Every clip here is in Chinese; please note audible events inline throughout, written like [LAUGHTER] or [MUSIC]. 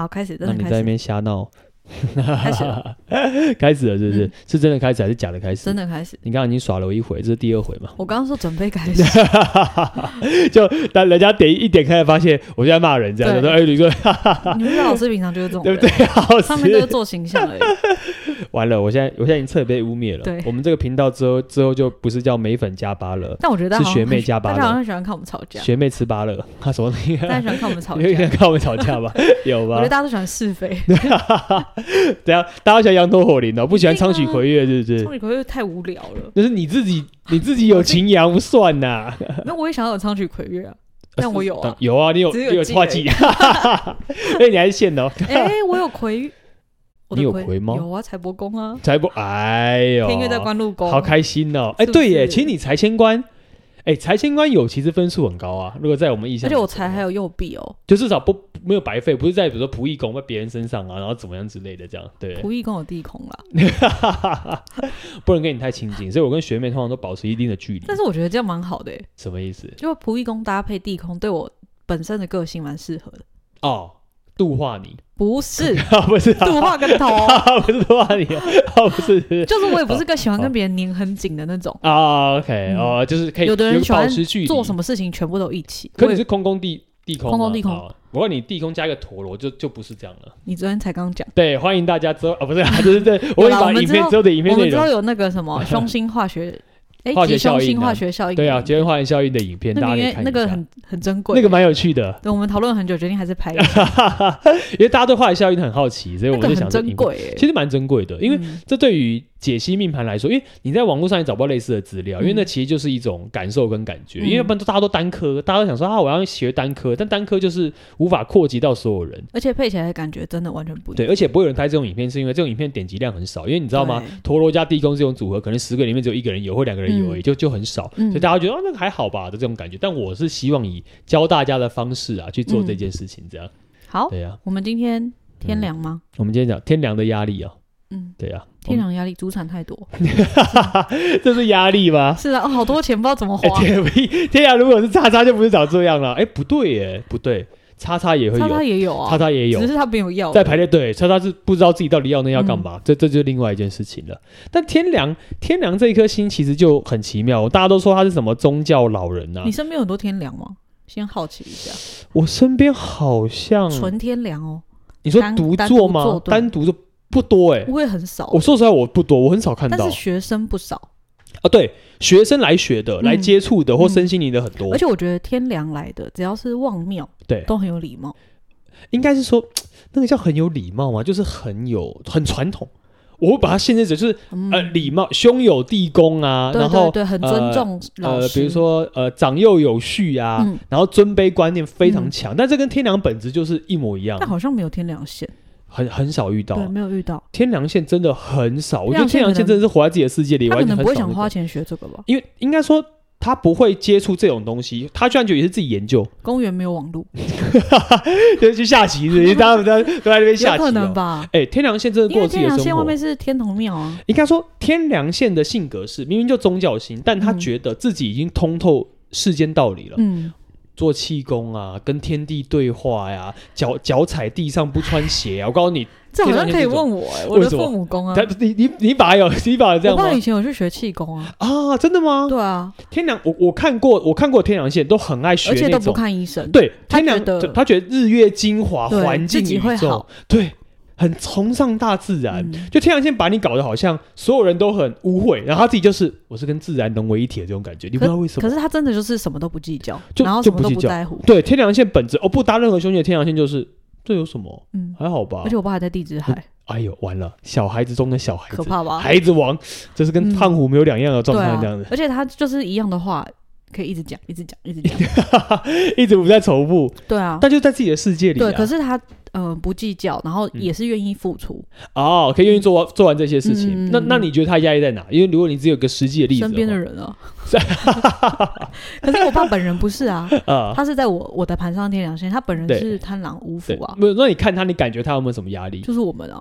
好，开始，真那的开始，你在那边瞎闹，[LAUGHS] 开始了，[LAUGHS] 开始了，是不是？嗯是真的开始还是假的开始？真的开始。你刚刚已经耍了我一回，这是第二回嘛？我刚刚说准备开始，[LAUGHS] 就但人家点一点开，发现我就在骂人，这样子说：“哎，你说，你们老师平常就是这种人，对不对？”好，上面都是做形象而已。完了，我现在我现在已经彻底被污蔑了。对我们这个频道之后之后就不是叫美粉加巴乐，但我觉得是学妹加巴乐大家好像喜欢看我们吵架，学妹吃巴乐，他什么？大家喜欢看我们吵架有架。看我们吵架吧？[LAUGHS] 有吧我觉得？大家都喜欢是非，对啊大家喜欢羊头火灵哦，不喜欢苍曲葵月，是不是？苍曲葵月太无聊了。那是你自己，你自己有情阳不算呐。[LAUGHS] 那我也想要有苍曲葵月啊，但我有啊。有啊，你有你有画技，[LAUGHS] 所以你还是现的哦。哎，我有葵，你有葵吗有啊，财帛宫啊，财帛，哎呦，天月在官禄宫，好开心哦！哎，对耶，是其实你财迁官，哎，财迁官有其实分数很高啊。如果在我们意象，而且我财还有右臂哦。就至少不没有白费，不是在比如说仆役宫在别人身上啊，然后怎么样之类的这样，对，仆役宫有地空啦，[LAUGHS] 不能跟你太亲近，所以我跟学妹通常都保持一定的距离。但是我觉得这样蛮好的，什么意思？就仆役宫搭配地空，对我本身的个性蛮适合的。哦，度化你。不是。啊，[LAUGHS] 不是啊。度化跟头，[LAUGHS] 不是度化你。[LAUGHS] 不是。就是我也不是个喜欢跟别人黏很紧的那种。啊，OK，嗯。哦，就是可以有的人喜欢做什么事情全部都一起。可你是空空地地空，空空地空。哦。我问你地空加一个陀螺，就就不是这样了。你昨天才刚讲，对，欢迎大家之后啊，不是啊，就是对，我会把影片我们之后的影片内我们之后，有那个什么凶星化学，哎，化学效应啊。化学效应。对啊，结婚化学效应的影片，大那个因为家可以看一下。那个很很珍贵，那个蛮有趣的，对，我们讨论很久，决定还是拍一下，[LAUGHS] 因为大家对化学效应很好奇，所以我们就想。其实蛮珍贵的，因为嗯。这对于解析命盘来说，因为你在网络上也找不到类似的资料，因为嗯那其实就是一种感受跟感觉。嗯因为不然大家都单科，大家都想说啊，我要学单科，但单科就是无法扩及到所有人。而且配起来的感觉真的完全不一样。对，而且不会有人拍这种影片，是因为这种影片点击量很少。因为你知道吗？陀螺加地宫这种组合，可能十个里面只有一个人有，或两个人有而已，嗯就就很少。嗯所以大家觉得啊，那个还好吧的这种感觉。但我是希望以教大家的方式啊去做这件事情，这样。好，对呀、我们今天天凉吗？我们今天讲天凉的压力啊，嗯，对呀、天凉压力，主产太多。[LAUGHS] 这是压力吗？[LAUGHS] 是啊，哦好多钱不知道怎么哎、花。[LAUGHS] 天屁天涯如果是叉叉就不是长这样了。哎、不对耶，不对，叉叉也会有，叉叉也有啊，叉叉也有只是他没有要。在排列队，叉叉是不知道自己到底要那要干嘛，嗯这这就是另外一件事情了。但天良天良这一颗星其实就很奇妙，大家都说他是什么宗教老人啊你。身边有很多天良吗？先好奇一下，我身边好像纯天良哦，你说独坐吗？单独坐不多哎、不会很少。我。说实在我不多，我很少看到。但是学生不少，啊。对，学生来学的、嗯。来接触的或嗯。身心灵的很多，而且我觉得天良来的，只要是望庙，对。都很有礼貌。应该是说 [TSK] 那个叫很有礼貌嘛，就是很有很传统。我会把它限制成就是、嗯。呃礼貌，兄友弟恭啊，对然后对对，很尊重老呃，师。比如说呃长幼有序啊，嗯。然后尊卑观念非常强，但这跟天良本质就是一模一样。但，好像没有天良线，很很少遇到对，。没有遇到。天良线真的很少，我觉得天天良线良线真的是活在自己的世界里，他可能完全。不会想花钱学这个吧？因为应该说他不会接触这种东西，他居然觉得也是自己研究，公园没有网路，[LAUGHS] 就是去下棋大家 [LAUGHS] 都在都在那边下棋、有可能哦。吧？哎、天良线真的因过自己的生活。面是天童庙啊，应该说天良线的性格是明明就宗教型，但他嗯觉得自己已经通透世间道理了。嗯，做气功啊，跟天地对话呀、脚脚踩地上不穿鞋啊！我告诉你，这好像可以问我哎，我的父母功啊他，你你你把有你把有这样我爸以？前有去学气功啊，啊，真的吗？对啊，天良，我我看过，我看过天良线，都很爱学而且都不。看医生，对，天良的他觉得日月精华、对环境宇宙对，很崇尚大自然。嗯就天良线把你搞得好像所有人都很污秽，然后他自己就是我是跟自然融为一体的这种感觉，你不知道为什么。可是他真的就是什么都不计较，就然后什么就不计较都不在乎，对，天良线本质哦，不搭任何兄弟的天良线就是这有什么？嗯，还好吧而。且我爸还在地质海，哎呦，完了，小孩子中的小孩子，可怕吧？孩子王，这是跟嗯胖虎没有两样的状态，这样子，，而且他就是一样的话，可以一直讲，一直讲，一直讲，[LAUGHS] 一直不在重复，对啊，但就在自己的世界里、啊。对，可是他呃不计较，然后嗯也是愿意付出，哦，可以愿意做完做完这些事情。嗯那那你觉得他压力在哪？因为如果你只有个实际的例子身边的人啊。[LAUGHS] [LAUGHS] 可是我爸本人不是啊，[LAUGHS] 啊，他是在我我的盘上天良心，他本人是贪狼五对福啊，，没有，那你看他，你感觉他有没有什么压力？就是我们啊，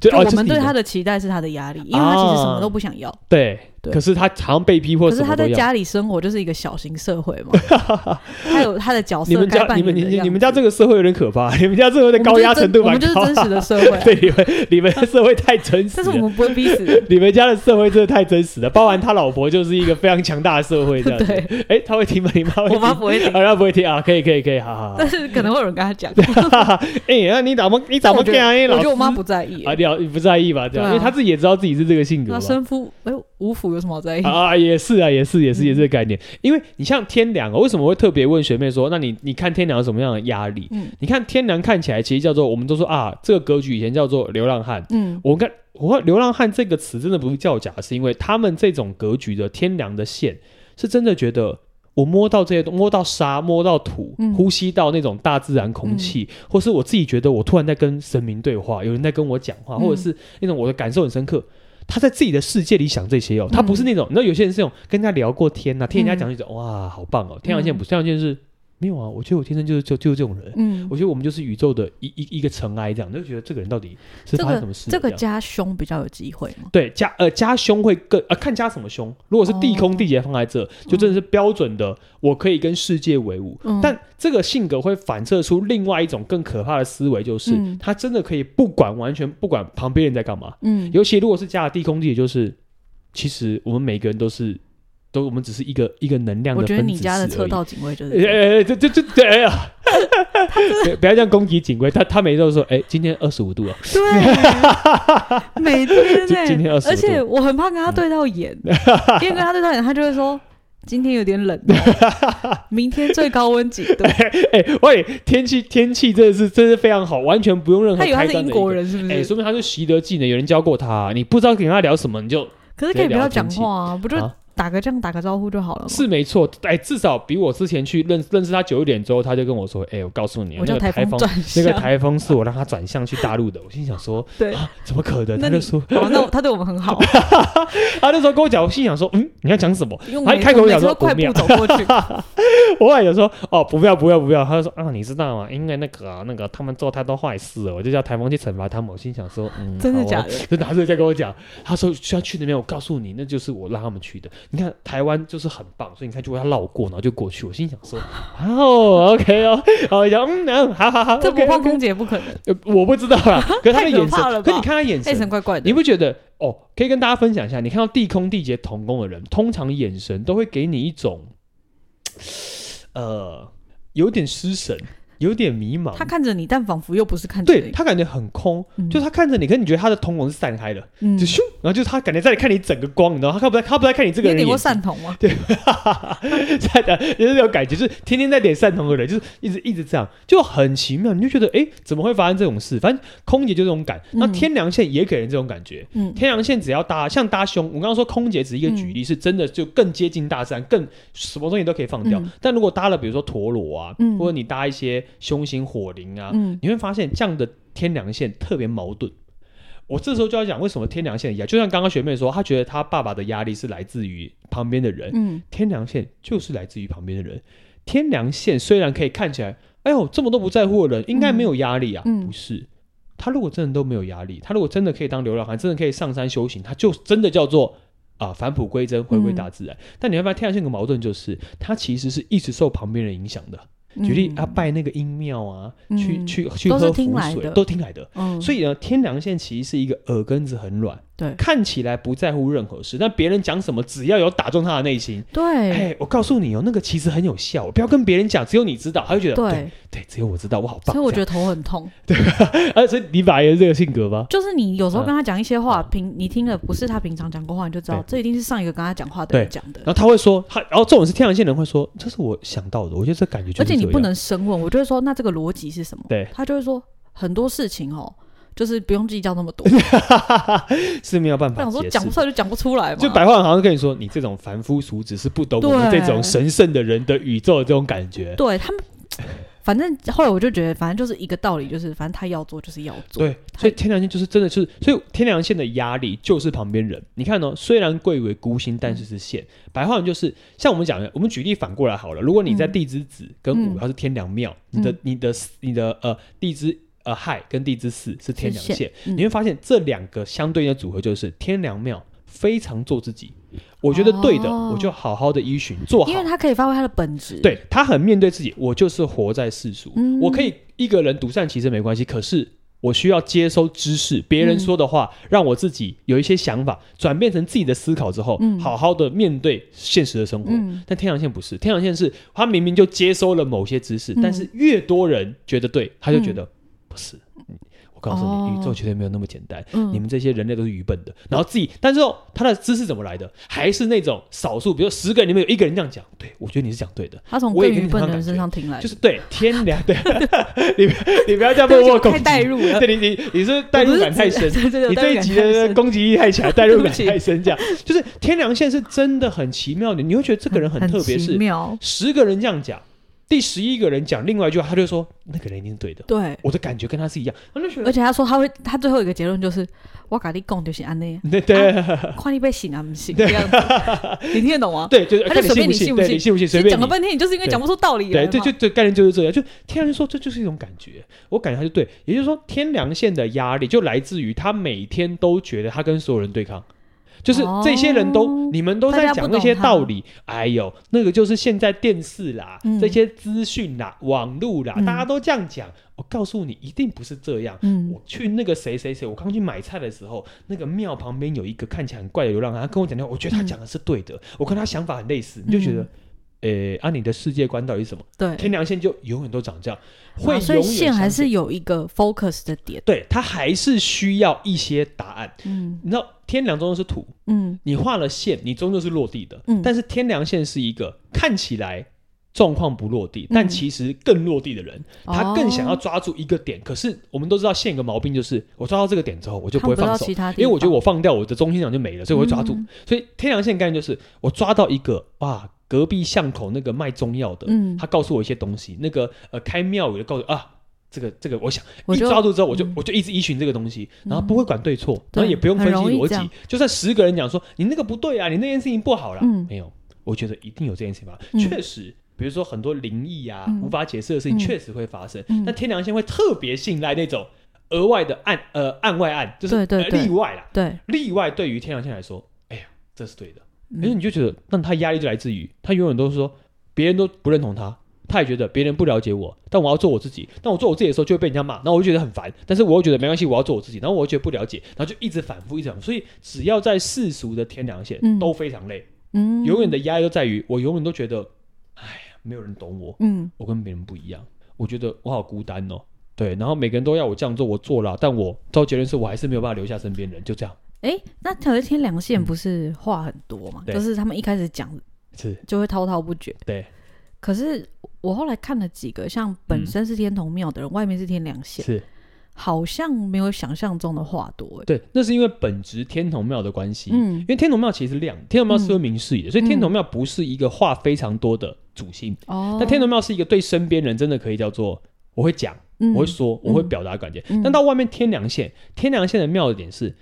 就哦就我们对他的的期待是他的压力，因为他其实什么都不想要，对，对可是他好像被逼或可是。他在家里生活就是一个小型社会嘛，他有他的角色你们家你们你你们家这个社会有点可怕，你们家这个高压程度蛮高。我们就是真实的社会、啊。对，你们你们的社会太真实。但是我们不会逼死。你们家的社会真的太真实了，包含他老婆就是一个非常强大的社会这样子。[LAUGHS] 对，哎、欸，他会听吗？你妈会听？我妈不会听，他不会听啊。可以，可以，可以，好好好。但是可能会有人跟他讲。哎、欸，那你怎么你怎么讲？我觉得我妈不在意。啊，你你不在意吧？这样，啊、因为他自己也知道自己是这个性格。他生夫哎，无福有什么好在意？啊，也是啊，也是，也是，也是这个概念。嗯、因为你像天梁，为什么会特别问学妹说？那你你看天凉有什么样的压力？嗯，你看天凉看起来其实叫做，我们都说啊，这个格局以前叫做流浪汉。嗯，我看我看流浪汉这个词真的不是叫假，是因为他们这种格局的天凉的线，是真的觉得我摸到这些东，摸到沙，摸到土，嗯、呼吸到那种大自然空气，嗯、或是我自己觉得我突然在跟神明对话，有人在跟我讲话，或者是那种我的感受很深刻。他在自己的世界里想这些哦，他不是那种，你知道有些人是那种跟人家聊过天呐、啊，听人家讲一种哇，好棒哦，天上线不是，天上线是。没有啊，我觉得我天生就是就就是这种人。嗯，我觉得我们就是宇宙的一一一个尘埃，这样就觉得这个人到底是发生什么事？这个加凶比较有机会吗？对，加呃加凶会更呃看加什么凶。如果是地空地劫放在这，就真的是标准的，我可以跟世界为伍。但这个性格会反射出另外一种更可怕的思维，就是他真的可以不管完全不管旁边人在干嘛。嗯，尤其如果是加了地空地劫，就是其实我们每个人都是。都我们只是一个一个能量的分子。我觉得你家的车道警卫就是，哎哎，这这这对，哎呀，[LAUGHS] 不要这样攻击警卫，他他每次都说，哎，今天二十五度啊，对，[LAUGHS] 每天呢，今天二十五度，而且我很怕跟他对到眼，[LAUGHS] 因为跟他对到眼，他就会说今天有点冷，明天最高温几度？哎，喂，天气天气真的是真是非常好，完全不用任何。他以为他是英国人是不是？哎，说明他是习得技能，有人教过他，你不知道跟他聊什么，你就可是可以不要讲话啊，不就？打个这样打个招呼就好了，是没错。哎，至少比我之前去认认识他久一点之后，他就跟我说：“哎，我告诉你，那个台风，那个台风是我让他转向去大陆的。”我心想说：“ [LAUGHS] 对啊，怎么可能？”他就说：“那他对我们很好。[LAUGHS] ”他那时候跟我讲，我心想说：“嗯，你要讲什么？”他一开口讲说：“快步走过去。[LAUGHS] ”我还有说：“哦，不要不要不要。”他就说：“啊，你知道吗？因为那个那个他们做太多坏事了，我就叫台风去惩罚他们。”我心想说：“嗯，真的假的？”就拿着在跟我讲，他说需要去那边。我告诉你，那就是我让他们去的。你看台湾。就是很棒，所以你看，就会他绕过，然后就过去。我心想说，[LAUGHS] 哦，OK 哦，[LAUGHS] 好，讲，嗯，好好好，这不怕空姐不可能。呃，我不知道啦，[LAUGHS] 可是他的眼神，可是你看他眼神，眼神怪怪的，你不觉得？哦，可以跟大家分享一下，你看到地空地劫同工的人，通常眼神都会给你一种，呃，有点失神。有点迷茫，他看着你，但仿佛又不是看着你。对，他感觉很空，就他看着你，可是你觉得他的瞳孔是散开的，就咻，然后就是他感觉在看你整个光，你知道他看不在，他不在看你这个人。你点过散瞳吗？对，[LAUGHS] 在的，就是这种感觉，就是天天在点散瞳的人，就是一直一直这样，就很奇妙。你就觉得，哎，怎么会发生这种事？反正空姐就这种感，那天梁线也给人这种感觉。嗯，天梁线只要搭，像搭胸，我刚刚说空姐只是一个举例，是真的就更接近大自然，更什么东西都可以放掉。但如果搭了，比如说陀螺啊，或者你搭一些凶星火。灵啊，嗯、你会发现这样的天梁线特别矛盾。我这时候就要讲为什么天梁线一样，就像刚刚学妹说，她觉得她爸爸的压力是来自于旁边的人，嗯、天梁线就是来自于旁边的人。天梁线虽然可以看起来，哎呦，这么多不在乎的人，应该没有压力啊，嗯、不是？他如果真的都没有压力，他如果真的可以当流浪汉，真的可以上山修行，他就真的叫做啊返璞归真，回归大自然。嗯、但你会发现天梁线个矛盾就是，他其实是一直受旁边人影响的。举例啊，拜那个阴庙啊，去去去喝符水，都听来的。所以呢，天梁县其实是一个耳根子很软，对，看起来不在乎任何事，但别人讲什么，只要有打中他的内心，对，哎，我告诉你哦，那个其实很有效，不要跟别人讲，只有你知道，他就觉得对对，只有我知道，我好棒。所以我觉得头很痛，[LAUGHS] 对，而且你爸也是这个性格吧？就是你有时候跟他讲一些话，平你听了不是他平常讲过话，你就知道这一定是上一个跟他讲话的人讲的。然后他会说他，然后这种是天梁线人会说，这是我想到的，我觉得这感觉就是。而且你不能深问，我就会说，那这个逻辑是什么？对，他就会说很多事情哦。就是不用计较那么多，[LAUGHS] 是没有办法。我说讲不出来就讲不出来嘛。就白话好像跟你说，你这种凡夫俗子是不懂我们这种神圣的人的宇宙的这种感觉。对他们，反正后来我就觉得，反正就是一个道理，就是反正他要做就是要做。对，所以天良线就是真的就是，所以天良线的压力就是旁边人。你看哦，虽然贵为孤星，但是是线。白话就是像我们讲的，我们举例反过来好了。如果你在地支子跟午，它是天良庙，你的你的你的呃地支。呃，亥跟地支巳是天梁线，嗯、你会发现这两个相对应的组合就是天梁庙非常做自己，我觉得对的，我就好好的依循做好，因为他可以发挥他的本质。对，他很面对自己，我就是活在世俗，嗯我可以一个人独善其身没关系，可是我需要接收知识，别人说的话，嗯让我自己有一些想法，转变成自己的思考之后，嗯。好好的面对现实的生活。嗯。但天阳线不是，天阳线是他明明就接收了某些知识，嗯。但是越多人觉得对，他就觉得不是。嗯我告诉哦你，宇宙绝对没有那么简单。嗯你们这些人类都是愚笨的。然后自己，但是哦，他的知识怎么来的？还是那种少数，比如十个人里面有一个人这样讲，对我觉得你是讲对的。他从愚笨的人身上听来，就是对天良，对，[LAUGHS] 你你不要这样默默攻击，太代入了对你你你是代入感太深，[LAUGHS] 你这一集的攻击力太强，代入感 [LAUGHS] 太深，这样就是天良线是真的很奇妙的，你会觉得这个人很特别，是妙。十个人这样讲，第十一个人讲另外一句话，他就说那个人一定是对的，对，我的感觉跟他是一样，他就觉得，而且他说他会，他最后一个结论就是我跟你讲就是安内，对。对看你被信啊不信这样子，[LAUGHS] 你听得懂吗？[LAUGHS] 对，就是他就随便看你信不信，对，你信不信？随便你。讲了。半天，你就是因为讲不出道理来对，嘛对，就就概念就是这样。就天良线说，这就是一种感觉，我感觉他就对。也就是说，天良线的压力就来自于他每天都觉得他跟所有人对抗，就是这些人都、哦你们都在讲那些道理。哎呦，那个就是现在电视啦，嗯这些资讯啦，网络啦，嗯大家都这样讲。我告诉你，一定不是这样。嗯我去那个谁谁谁，我刚去买菜的时候，那个庙旁边有一个看起来很怪的流浪汉，他跟我讲的，我觉得他讲的是对的，我跟他想法很类似，你就觉得。嗯诶，啊，你的世界观到底是什么？对，天良线就永远都长这样，会啊所以线还是有一个 focus 的点。对，它还是需要一些答案。嗯你知道，天良终究是土，嗯你画了线，你终究是落地的。嗯但是天良线是一个看起来状况不落地，但其实更落地的人，哦他更想要抓住一个点。可是我们都知道线有个毛病，就是我抓到这个点之后，我就不会放手，因为我觉得我放掉我的中心点就没了，所以我会抓住。嗯所以天良线概念就是我抓到一个哇，隔壁巷口那个卖中药的，嗯他告诉我一些东西，那个呃开庙宇的告诉啊。这个这个，我想一抓住之后，我就、嗯我就一直依循这个东西，然后不会管对错，对然后也不用分析逻辑。就算十个人讲说你那个不对啊，你那件事情不好啦，嗯没有，我觉得一定有这件事情吧。嗯确实，比如说很多灵异啊、嗯无法解释的事情，嗯确实会发生。嗯那天良线会特别信赖那种额外的案呃案外案，就是例外啦。对，例外对于天良线来说，哎呀，这是对的。嗯可是你就觉得，那他压力就来自于他永远都是说别人都不认同他，他也觉得别人不了解我，但我要做我自己。但我做我自己的时候就会被人家骂，然后我就觉得很烦。但是我又觉得没关系，我要做我自己。然后我又觉得不了解，然后就一直反复，一直反复。所以只要在世俗的天良线、嗯都非常累，嗯，永远的压力都在于我永远都觉得，哎呀，没有人懂我，嗯我跟别人不一样，我觉得我好孤单哦。对，然后每个人都要我这样做，我做了，但我到结论是我还是没有办法留下身边人，就这样。哎，那可是天良线不是话很多嘛？对就是他们一开始讲是，就会滔滔不绝。对，可是我后来看了几个，像本身是天童庙的人，外面是天良线，是。好像没有想象中的话多。哎，对，那是因为本职天童庙的关系。嗯因为天童庙其实是亮，天童庙是会明示的，所以天童庙不是一个话非常多的主心。哦，但天童庙是一个对身边人真的可以叫做我会讲，嗯我会说，我会表达感觉。嗯但到外面天良县，天良县的妙的点是。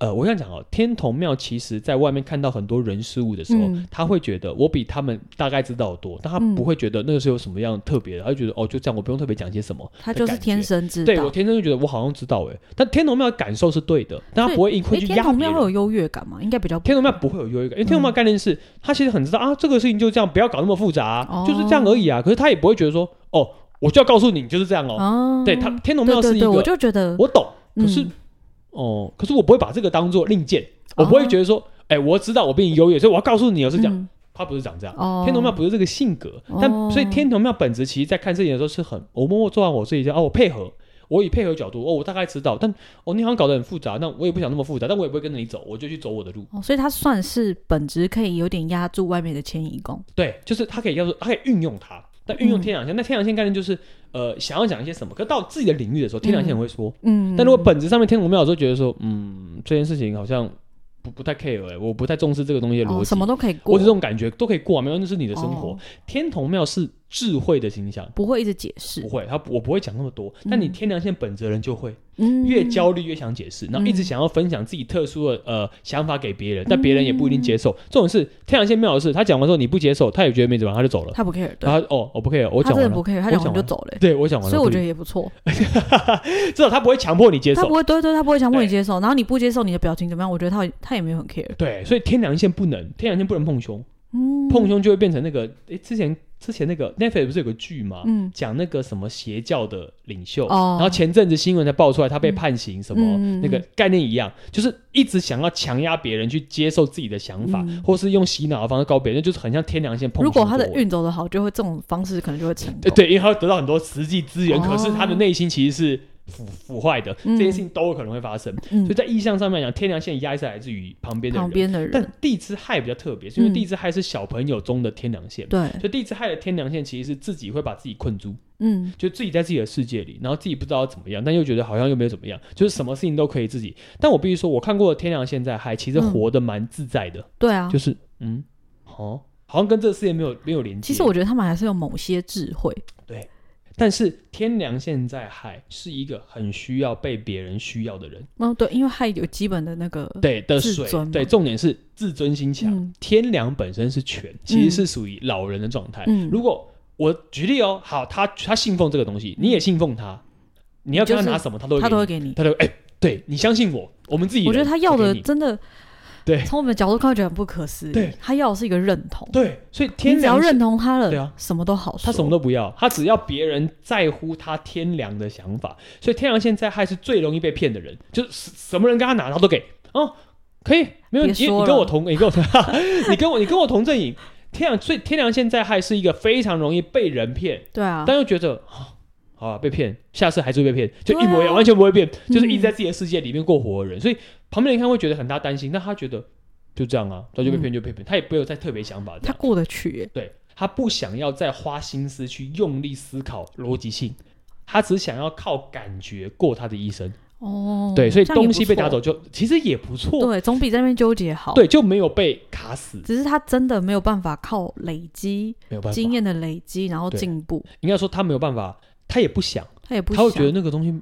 呃，我想讲哦，天童庙其实在外面看到很多人事物的时候，嗯他会觉得我比他们大概知道的多，但他嗯不会觉得那个是有什么样特别的，他就觉得哦，就这样，我不用特别讲些什么。他就是天生知道。对我天生就觉得我好像知道哎，但天童庙的感受是对的，但他不会会去压天。童庙会有优越感吗？应该比较天童庙不会有优越感，因为天童庙概念是，他其实很知道啊，这个事情就这样，不要搞那么复杂啊，哦就是这样而已啊。可是他也不会觉得说，哦，我就要告诉你，就是这样哦。哦，对他，天童庙是一个，对对对，我就觉得我懂，可是嗯哦，可是我不会把这个当做令箭，我不会觉得说，哎，我知道我比你优越，所以我要告诉你，我是讲。嗯他不是长这样，哦天童庙不是这个性格，但哦所以天童庙本质其实在看事情的时候是很，我默默做完我自己，哦，我配合，我以配合角度，哦，我大概知道，但哦，你好像搞得很复杂，那我也不想那么复杂，但我也不会跟着你走，我就去走我的路。哦，所以他算是本质可以有点压住外面的迁移宫。对，就是他可以要做，他可以运用它，但运用嗯。天壤线，那天壤线概念就是，呃，想要讲一些什么，可到自己的领域的时候，天壤线很会说，嗯，但如果本质上面天童庙有时候觉得说，嗯，这件事情好像不不太 care 哎、我不太重视这个东西的逻辑、哦什么都可以过，我这种感觉都可以过啊，没关系，那是你的生活。哦。天童庙是智慧的形象，不会一直解释，不会，他我不会讲那么多。但你天良线本责人就会，嗯，越焦虑越想解释，然后一直想要分享自己特殊的呃想法给别人，但别人也不一定接受。这种事天梁线妙的是，他讲完之后你不接受，他也觉得没怎么样，他就走了，他不 care。然后哦，我不 care，我讲完了，不 care，他讲完就走了。对我讲完了，所以我觉得也不错，[LAUGHS] 至少他不会强迫你接受，他不会，对对，他不会强迫你接受。然后你不接受，你的表情怎么样？我觉得他他也没有很 care。对，所以天良线不能，天良线不能碰凶，嗯，碰凶就会变成那个诶之前。之前那个 Netflix 不是有个剧吗？嗯，讲那个什么邪教的领袖，哦、然后前阵子新闻才爆出来他被判刑，什么、嗯、那个概念一样，就是一直想要强压别人去接受自己的想法，嗯、或是用洗脑的方式告别人，就是很像天良线碰。如果他的运走的好，就会这种方式可能就会成功。对，因为他会得到很多实际资源，哦、可是他的内心其实是。腐腐坏的、嗯、这些事情都有可能会发生，嗯、所以在意象上面讲，天梁线压力是来自于旁边的人。旁边的人，但地支亥比较特别，是因为地支亥是小朋友中的天梁线。对、嗯，所以地支亥的天梁线其实是自己会把自己困住，嗯，就自己在自己的世界里，然后自己不知道怎么样，但又觉得好像又没有怎么样，就是什么事情都可以自己。但我必须说，我看过的天梁线在亥，其实活得蛮自在的。对啊、嗯，就是嗯，哦，好像跟这个世界没有没有连接。其实我觉得他们还是有某些智慧。对。但是天良现在还是一个很需要被别人需要的人。哦，对，因为还有基本的那个对的水，对，重点是自尊心强。嗯、天良本身是权，其实是属于老人的状态。嗯、如果我举例哦，好，他他信奉这个东西，你也信奉他，你要跟他拿什么，他都他都会给你，他都哎、欸，对你相信我，我们自己，我觉得他要的真的。对，从我们的角度看，觉得很不可思议。对，他要的是一个认同。对，所以天只要认同他了，对啊，什么都好说。他什么都不要，他只要别人在乎他天良的想法。所以天良现在还是最容易被骗的人，就是什么人跟他拿，他都给。哦，可以，没问题。你跟我同，你跟我同，[LAUGHS] 你跟我，你跟我同阵营。天良，所以天良现在还是一个非常容易被人骗。对啊，但又觉得。好啊，被骗，下次还是会被骗，就一模一样，啊、完全不会变，就是一直在自己的世界里面过活的人。嗯、所以旁边人看会觉得很大担心，但他觉得就这样啊，他就被骗就被骗，嗯、他也不会有再特别想法。他过得去，对，他不想要再花心思去用力思考逻辑性，他只想要靠感觉过他的一生。哦，对，所以东西被拿走就其实也不错，对，总比在那边纠结好。对，就没有被卡死。只是他真的没有办法靠累积，没有办法经验的累积，然后进步。应该说他没有办法。他也不想，他也不，他会觉得那个东西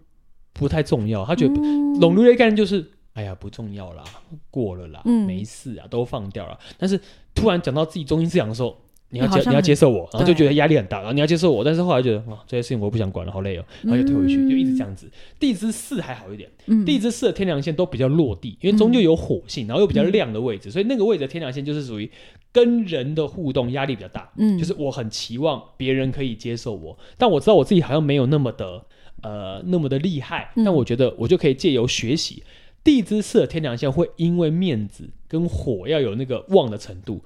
不太重要。他觉得笼络的概念就是，哎呀，不重要啦，过了啦，没事啊，都放掉了。但是突然讲到自己中心思想的时候，你要接，你要接受我，然后就觉得压力很大，然后你要接受我。但是后来觉得，哇，这些事情我不想管了，好累哦，然后就退回去，就一直这样子。地支四还好一点，地支四的天梁线都比较落地，因为终究有火性，然后又比较亮的位置，所以那个位置的天梁线就是属于。跟人的互动压力比较大，嗯，就是我很期望别人可以接受我，但我知道我自己好像没有那么的呃那么的厉害，嗯、但我觉得我就可以借由学习地支四的天梁线会因为面子跟火要有那个旺的程度，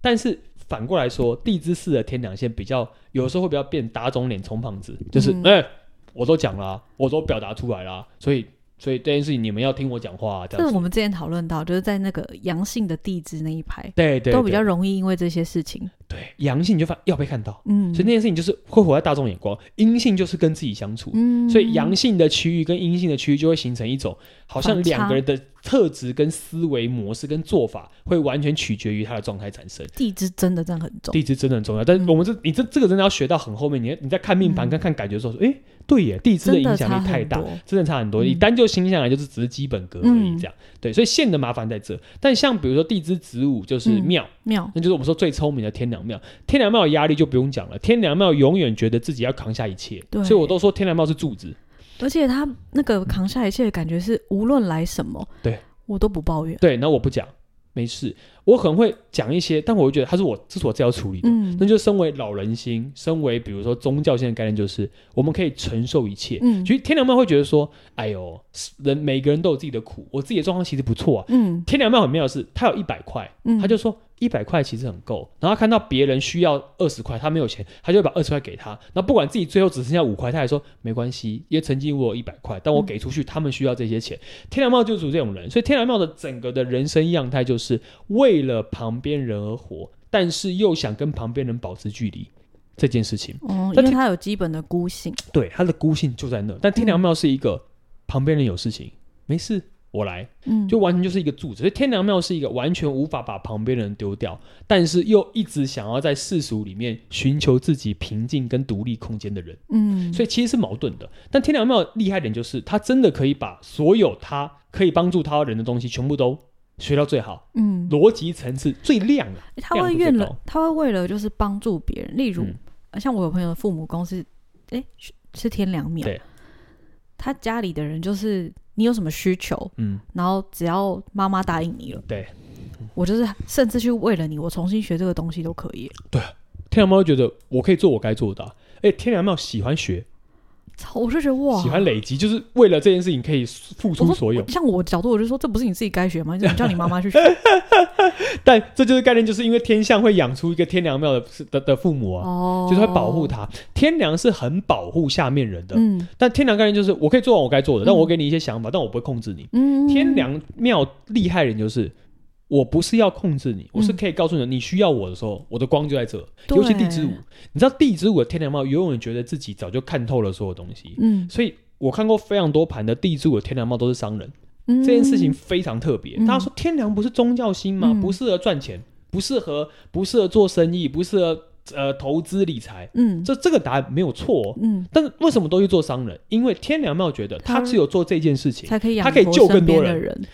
但是反过来说地支四的天梁线比较有时候会比较变打肿脸充胖子，就是哎、嗯欸、我都讲了，我都表达出来了，所以。所以这件事情你们要听我讲话，这是我们之前讨论到，就是在那个阳性的地支那一排，对，对对，都比较容易因为这些事情。对，阳性就发要被看到，嗯，所以那件事情就是会活在大众眼光。阴性就是跟自己相处，嗯，所以阳性的区域跟阴性的区域就会形成一种，好像两个人的特质跟思维模式跟做法会完全取决于他的状态产生。地支真的这样很重，地支真的很重要。但是我们这你这这个真的要学到很后面，你你在看命盘跟看感觉的时候说，哎，对耶，地支的影响力太大，真的差很多。你单就星象来就是只是基本格而已，这样对。所以线的麻烦在这。但像比如说地支子午就是庙庙，那就是我们说最聪明的天梁庙，天梁庙。的压力就不用讲了，天梁庙永远觉得自己要扛下一切，所以我都说天梁庙是柱子，而且他那个扛下一切的感觉是无论来什么，对。我都不抱怨，对，那我不讲，没事，我可能会讲一些，但我会觉得他是我，这是我自己要处理的，嗯，那就身为老人心，身为比如说宗教性的概念，就是我们可以承受一切，嗯，其实天良庙会觉得说，哎呦，人每个人都有自己的苦，我自己的状况其实不错啊，嗯，天良庙很妙的是，他有一百块，嗯，他就说。一百块其实很够，然后他看到别人需要二十块，他没有钱，他就会把二十块给他。那不管自己最后只剩下五块，他还说没关系，因为曾经我有一百块，但我给出去，他们需要这些钱。嗯、天良庙就是这种人，所以天良庙的整个的人生样态就是为了旁边人而活，但是又想跟旁边人保持距离这件事情。哦，因为他有基本的孤性。对，他的孤性就在那。但天良庙是一个、嗯、旁边人有事情没事。我来，嗯，就完全就是一个柱子。所以天良庙是一个完全无法把旁边的人丢掉，但是又一直想要在世俗里面寻求自己平静跟独立空间的人。嗯，所以其实是矛盾的。但天良庙厉害点就是，他真的可以把所有他可以帮助他人的东西全部都学到最好。嗯，逻辑层次最亮了。他会为了他会为了就是帮助别人，例如、嗯、像我有朋友的父母公司，哎，是天良庙。对。他家里的人就是你有什么需求，嗯，然后只要妈妈答应你了，对，我就是甚至去为了你，我重新学这个东西都可以。对，天良猫觉得我可以做我该做的，啊，哎，天良猫喜欢学。我就觉得哇，喜欢累积，就是为了这件事情可以付出所有。像我角度，我就说这不是你自己该学吗？[LAUGHS] 你叫你妈妈去学。但这就是概念，就是因为天象会养出一个天良庙的的的父母啊，哦、就是会保护他。天良是很保护下面人的，嗯。但天良概念就是我可以做完我该做的，嗯、但我给你一些想法，但我不会控制你。嗯。天良庙厉害人就是。我不是要控制你，我是可以告诉你，你需要我的时候，我的光就在这。尤其地之舞，你知道地之舞的天娘庙永远觉得自己早就看透了所有东西。嗯，所以我看过非常多盘的地之舞的天娘庙都是商人，这件事情非常特别。大家说天娘不是宗教心吗？不适合赚钱，不适合不适合做生意，不适合呃投资理财。嗯，这这个答案没有错。嗯，但是为什么都去做商人？因为天娘庙觉得他只有做这件事情，他可以救更多人。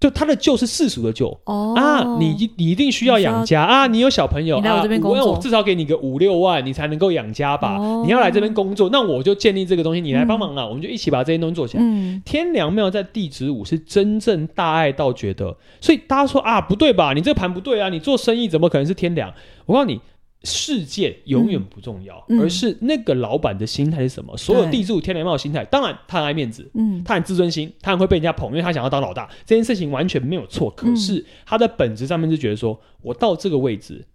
就他的救是世俗的救哦啊，你你一定需要养家啊，你有小朋友啊，我要我至少给你个五六万，你才能够养家吧？你要来这边工作，那我就建立这个东西，你来帮忙啊，我们就一起把这些东西做起来。天良庙在地支午是真正大爱到觉得，所以大家说啊，不对吧？你这个盘不对啊，你做生意怎么可能是天良？我告诉你。事件永远不重要，嗯、而是那个老板的心态是什么？嗯、所有地主天雷帽的心态，当然他很爱面子，嗯，他很自尊心，他很会被人家捧，因为他想要当老大，这件事情完全没有错。可是他的本质上面就觉得说，我到这个位置。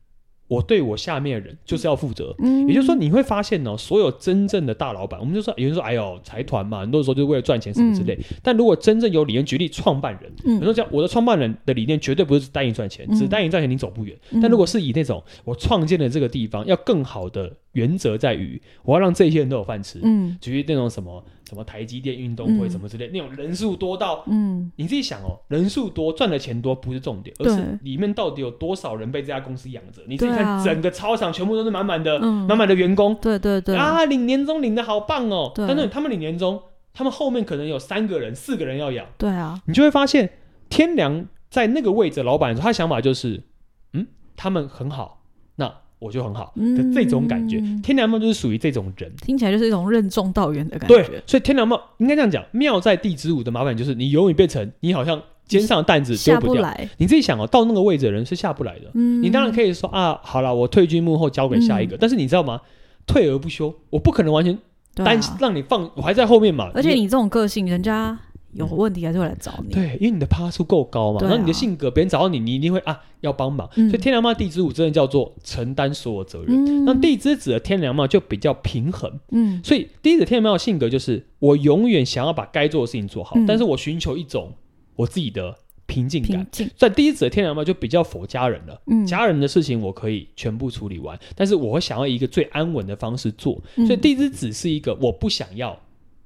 我对我下面的人就是要负责，嗯，也就是说你会发现呢，所有真正的大老板，我们就说有人说，哎呦，财团嘛，很多时候就是为了赚钱什么之类。但如果真正有理念，举例创办人，嗯，比如我的创办人的理念绝对不是单一赚钱，只单一赚钱你走不远。但如果是以那种我创建的这个地方要更好的原则在于，我要让这些人都有饭吃，嗯，举例那种什么。什么台积电运动会什么之类，那种人数多到，嗯，你自己想哦，人数多赚的钱多不是重点，而是里面到底有多少人被这家公司养着。你自己看，整个操场全部都是满满的、满满的员工，对对对，啊，领年终领的好棒哦。但是他们领年终，他们后面可能有三个人、四个人要养，对啊，你就会发现天良在那个位置，老板他想法就是，嗯，他们很好，那。我就很好的这种感觉，嗯、天良庙就是属于这种人，听起来就是一种任重道远的感觉。对，所以天良庙应该这样讲，庙在地之舞的麻烦就是你永远变成你好像肩上的担子丢不掉。不你自己想哦，到那个位置的人是下不来的。嗯、你当然可以说啊，好了，我退居幕后交给下一个。嗯、但是你知道吗？退而不休，我不可能完全担心让你放，我还在后面嘛。而且你这种个性，人家。有问题还是会来找你，对，因为你的趴数够高嘛，然后你的性格，别人找到你，你一定会啊要帮忙，所以天良帽地支舞真的叫做承担所有责任。那地支子的天良帽就比较平衡，嗯，所以第一个天良帽的性格就是我永远想要把该做的事情做好，但是我寻求一种我自己的平静感。在第一子的天梁庙就比较佛家人了，家人的事情我可以全部处理完，但是我会想要一个最安稳的方式做，所以地支子是一个我不想要。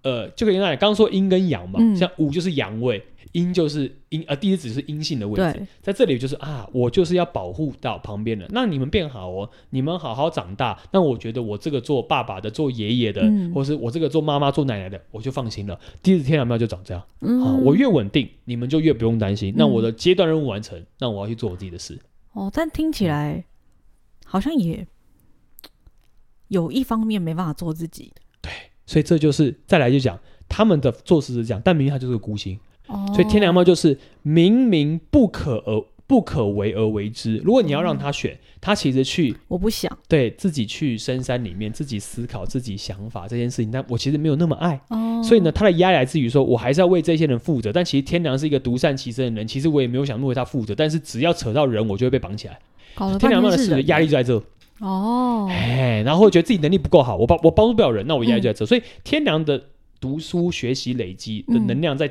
呃，就可以刚才刚刚说阴跟阳嘛，嗯、像五就是阳位，阴就是阴，呃，地支只是阴性的位置，对在这里就是啊，我就是要保护到旁边人，让你们变好哦，你们好好长大，那我觉得我这个做爸爸的、做爷爷的，嗯、或是我这个做妈妈、做奶奶的，我就放心了。地支天梁庙就长这样，嗯、啊，我越稳定，你们就越不用担心。嗯、那我的阶段任务完成，那我要去做我自己的事。哦，但听起来好像也有一方面没办法做自己。所以这就是再来就讲他们的做事是这样，但明明他就是个孤星，哦、所以天良猫就是明明不可而不可为而为之。如果你要让他选，嗯、他其实去我不想对自己去深山里面自己思考自己想法这件事情，但我其实没有那么爱。哦、所以呢，他的压力来自于说我还是要为这些人负责。但其实天良是一个独善其身的人，其实我也没有想为他负责。但是只要扯到人，我就会被绑起来。天良猫的事的压力就在这。哦，哎，然后会觉得自己能力不够好，我帮我帮助不了人，那我压力就在这。嗯、所以天梁的读书学习累积的能量在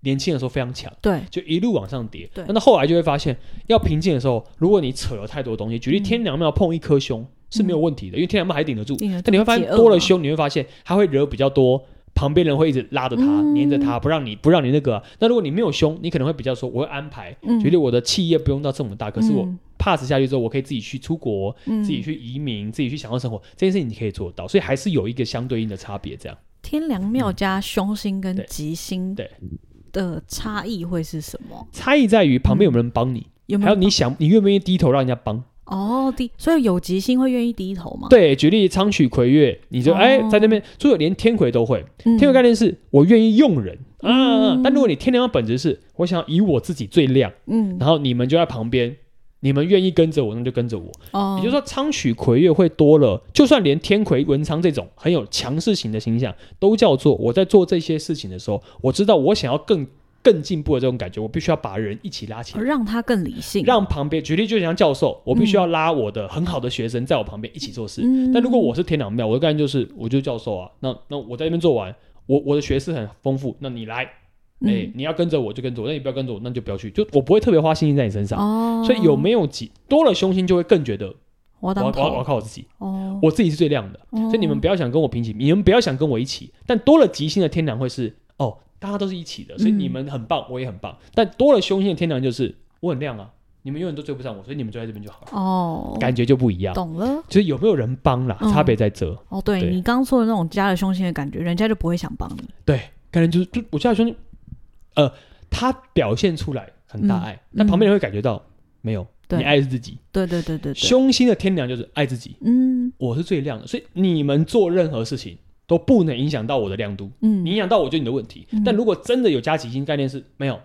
年轻的时候非常强，对、嗯，就一路往上叠。对，那后来就会发现，要平静的时候，如果你扯了太多东西，举例天梁庙碰一颗凶是没有问题的，嗯、因为天梁庙还顶得住。但你会发现多了凶，你会发现它会惹比较多旁边人会一直拉着他，嗯、黏着他，不让你不让你那个、啊。那如果你没有凶，你可能会比较说，我会安排，嗯、觉得我的企业不用到这么大，可是我 pass 下去之后，我可以自己去出国，嗯、自己去移民，自己去享受生活，这件事情你可以做到。所以还是有一个相对应的差别。这样，天梁庙加凶星跟吉星对的差异会是什么？差异在于旁边有没有人帮你，嗯、有没有还有你想你愿不愿意低头让人家帮。哦，低，所以有吉星会愿意低头吗？对，举例昌曲魁月，你就哎、哦、在那边，所以连天魁都会。嗯、天魁概念是我愿意用人啊，嗯、但如果你天梁的本质是我想要以我自己最亮，嗯，然后你们就在旁边，你们愿意跟着我，那就跟着我。哦，也就是说昌曲魁月会多了，就算连天魁文昌这种很有强势型的形象，都叫做我在做这些事情的时候，我知道我想要更。更进步的这种感觉，我必须要把人一起拉起来，让他更理性，让旁边举例就像教授，我必须要拉我的很好的学生在我旁边一起做事。嗯、但如果我是天梁庙，我的概念就是，我就是教授啊，那那我在那边做完，我我的学识很丰富，那你来，哎、你要跟着我就跟着我，那你不要跟着我，那就不要去，就我不会特别花心思在你身上。哦、所以有没有几多了凶星，就会更觉得我要我要我要靠我自己，哦、我自己是最亮的。哦、所以你们不要想跟我平起，你们不要想跟我一起，但多了吉星的天梁会是哦。大家都是一起的，所以你们很棒，嗯、我也很棒。但多了凶星的天梁就是我很亮啊，你们永远都追不上我，所以你们就在这边就好了。哦，感觉就不一样。懂了，就是有没有人帮啦，嗯、差别在这。哦，对，对你刚刚说的那种加了凶星的感觉，人家就不会想帮你。对，感觉就是就我加了凶星，呃，他表现出来很大爱，嗯、但旁边人会感觉到、嗯、没有，对你爱是自己。对对对对对，凶星的天梁就是爱自己。嗯，我是最亮的，所以你们做任何事情。都不能影响到我的亮度，嗯，你影响到我就你的问题。嗯、但如果真的有加吉星概念是没有，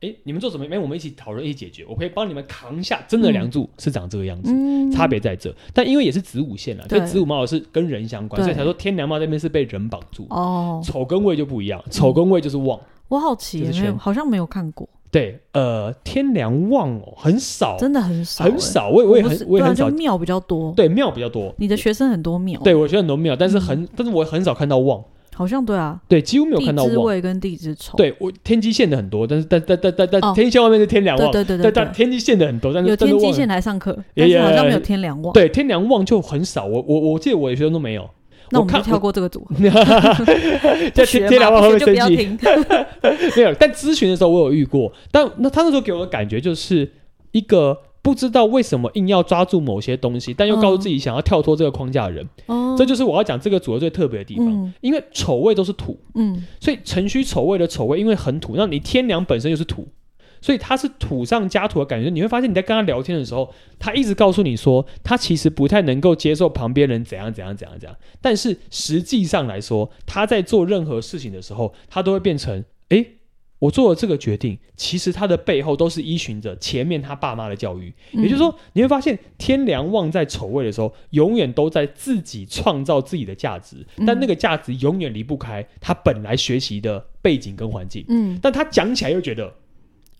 哎，你们做什么？没，我们一起讨论，一起解决。我可以帮你们扛下真的梁柱，嗯、是长这个样子，嗯、差别在这。但因为也是子午线啊，对所以子午卯是跟人相关，所以才说天梁猫这边是被人绑住。哦，丑跟未就不一样，丑跟未就是旺。我好奇，没有，好像没有看过。对，呃，天梁望哦，很少，真的很少，很少。我也我也很我也很少，庙比较多。对，庙比较多。你的学生很多庙。对，我学生很多庙，但是很，但是我很少看到望。好像对啊。对，几乎没有看到望。地支未跟地支丑。对，我天机线的很多，但是但但但但但天机线外面是天梁望。对对对对。但天机线的很多，但是有天机线来上课，但是好像没有天梁望。对，天梁望就很少。我我我记得我的学生都没有。那我们就跳过这个组合，在天天梁旺会不会生气？[LAUGHS] 没有，但咨询的时候我有遇过，但那他那时候给我的感觉就是一个不知道为什么硬要抓住某些东西，但又告诉自己想要跳脱这个框架的人。哦，这就是我要讲这个组合最特别的地方，嗯、因为丑未都是土，嗯，所以辰戌丑未的丑未因为很土，那你天梁本身又是土。所以他是土上加土的感觉，你会发现你在跟他聊天的时候，他一直告诉你说，他其实不太能够接受旁边人怎样怎样怎样怎样。但是实际上来说，他在做任何事情的时候，他都会变成，诶，我做了这个决定，其实他的背后都是依循着前面他爸妈的教育。也就是说，你会发现天良望在丑位的时候，永远都在自己创造自己的价值，但那个价值永远离不开他本来学习的背景跟环境。嗯，但他讲起来又觉得。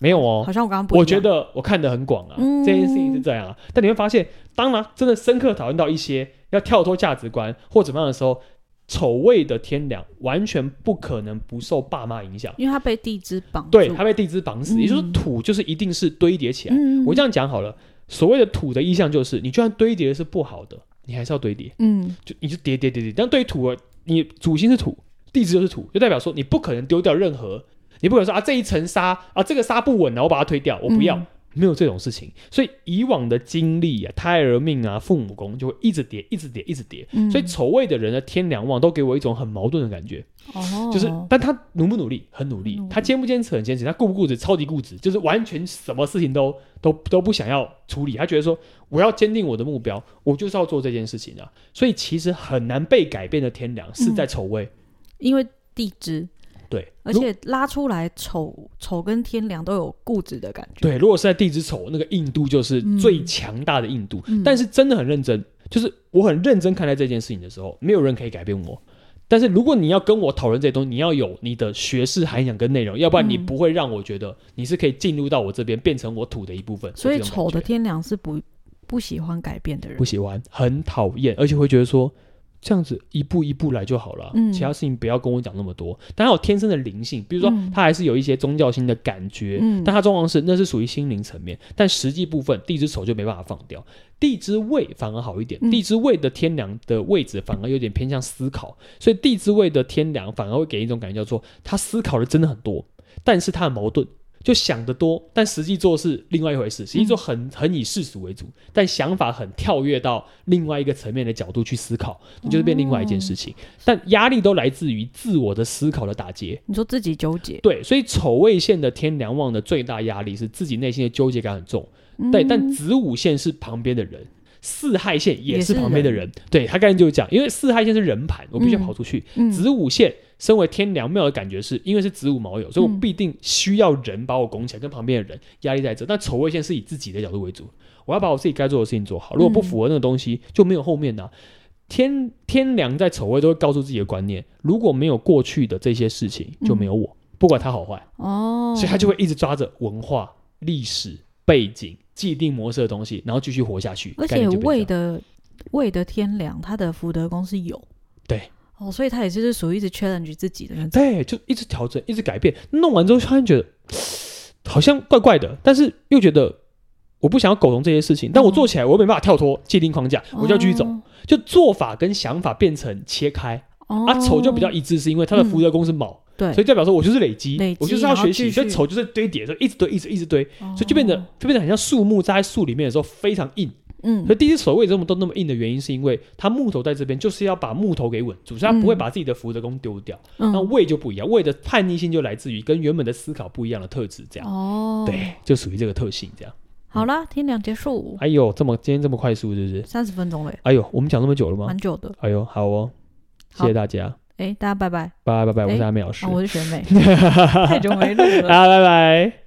没有哦，好像我刚刚不，我觉得我看得很广啊，嗯、这件事情是这样啊。但你会发现，当然真的深刻讨论到一些要跳脱价值观或怎么样的时候，丑味的天梁完全不可能不受爸妈影响，因为他被地支绑，对，他被地支绑死，嗯、也就是土就是一定是堆叠起来。嗯、我这样讲好了，所谓的土的意象就是，你就算堆叠的是不好的，你还是要堆叠，嗯，就你就叠叠叠叠。但对于土，你主星是土，地支就是土，就代表说你不可能丢掉任何。你不可能说啊，这一层纱啊，这个纱不稳了，我把它推掉，我不要，嗯、没有这种事情。所以以往的经历啊，胎儿命啊，父母宫就会一直叠，一直叠，一直叠。嗯、所以丑未的人的天良旺都给我一种很矛盾的感觉。哦，就是，但他努不努力？很努力。他坚不坚持？很坚持。他固不固执？超级固执。就是完全什么事情都都都不想要处理。他觉得说，我要坚定我的目标，我就是要做这件事情啊。所以其实很难被改变的天良是在丑未，嗯、因为地支。对，而且拉出来丑丑跟天梁都有固执的感觉。对，如果是在地支丑，那个硬度就是最强大的硬度。嗯、但是真的很认真，就是我很认真看待这件事情的时候，没有人可以改变我。但是如果你要跟我讨论这些东西，你要有你的学识涵养跟内容，要不然你不会让我觉得你是可以进入到我这边，变成我土的一部分。所以丑的天梁是不不喜欢改变的人，不喜欢，很讨厌，而且会觉得说。这样子一步一步来就好了，嗯，其他事情不要跟我讲那么多。但他有天生的灵性，比如说他还是有一些宗教性的感觉，嗯，但他状况是那是属于心灵层面，但实际部分地之丑就没办法放掉。地支未反而好一点，地支未的天梁的位置反而有点偏向思考，所以地支未的天梁反而会给一种感觉叫做他思考的真的很多，但是他很矛盾。就想得多，但实际做是另外一回事。实际做很很以世俗为主，但想法很跳跃到另外一个层面的角度去思考，你就是变另外一件事情。但压力都来自于自我的思考的打结。你说自己纠结，对，所以丑未线的天梁旺的最大压力是自己内心的纠结感很重。对，但子午线是旁边的人，巳亥线也是旁边的人。对，他刚才就讲，因为四害线是人盘，我必须要跑出去。子午线。身为天梁庙的感觉是，因为是子午卯酉，所以我必定需要人把我拱起来，跟旁边的人压力在这。但丑未线是以自己的角度为主，我要把我自己该做的事情做好。如果不符合那个东西，就没有后面的、啊。天天梁在丑位都会告诉自己的观念，如果没有过去的这些事情，就没有我，不管他好坏哦。所以他就会一直抓着文化、历史背景、既定模式的东西，然后继续活下去。而且未的未的天良，他的福德宫是有对。哦，所以他也就是属于一直 challenge 自己的那种，对，就一直调整，一直改变。弄完之后，突然觉得好像怪怪的，但是又觉得我不想要苟同这些事情。但我做起来，我又没办法跳脱既定框架，我就要继续走。哦、就做法跟想法变成切开，哦、啊，丑就比较一致，是因为他的福德宫是卯，所以代表说我就是累积，累积我就是要学习。所以丑就是堆叠，所以一直堆，一直一直堆，哦、所以就变得就变得很像树木扎在树里面的时候非常硬。嗯，所以第一手位这么都那么硬的原因，是因为它木头在这边就是要把木头给稳住，所以它不会把自己的福德宫丢掉。那位就不一样，位的叛逆性就来自于跟原本的思考不一样的特质，这样。哦，对，就属于这个特性，这样。好了，天亮结束。哎呦，这么今天这么快速，是不是？三十分钟了。哎呦，我们讲那么久了吗？蛮久的。哎呦，好哦，谢谢大家。哎，大家拜拜。拜拜拜拜，我是阿美老师。我是学妹。[LAUGHS] 太久没录了。大家拜拜。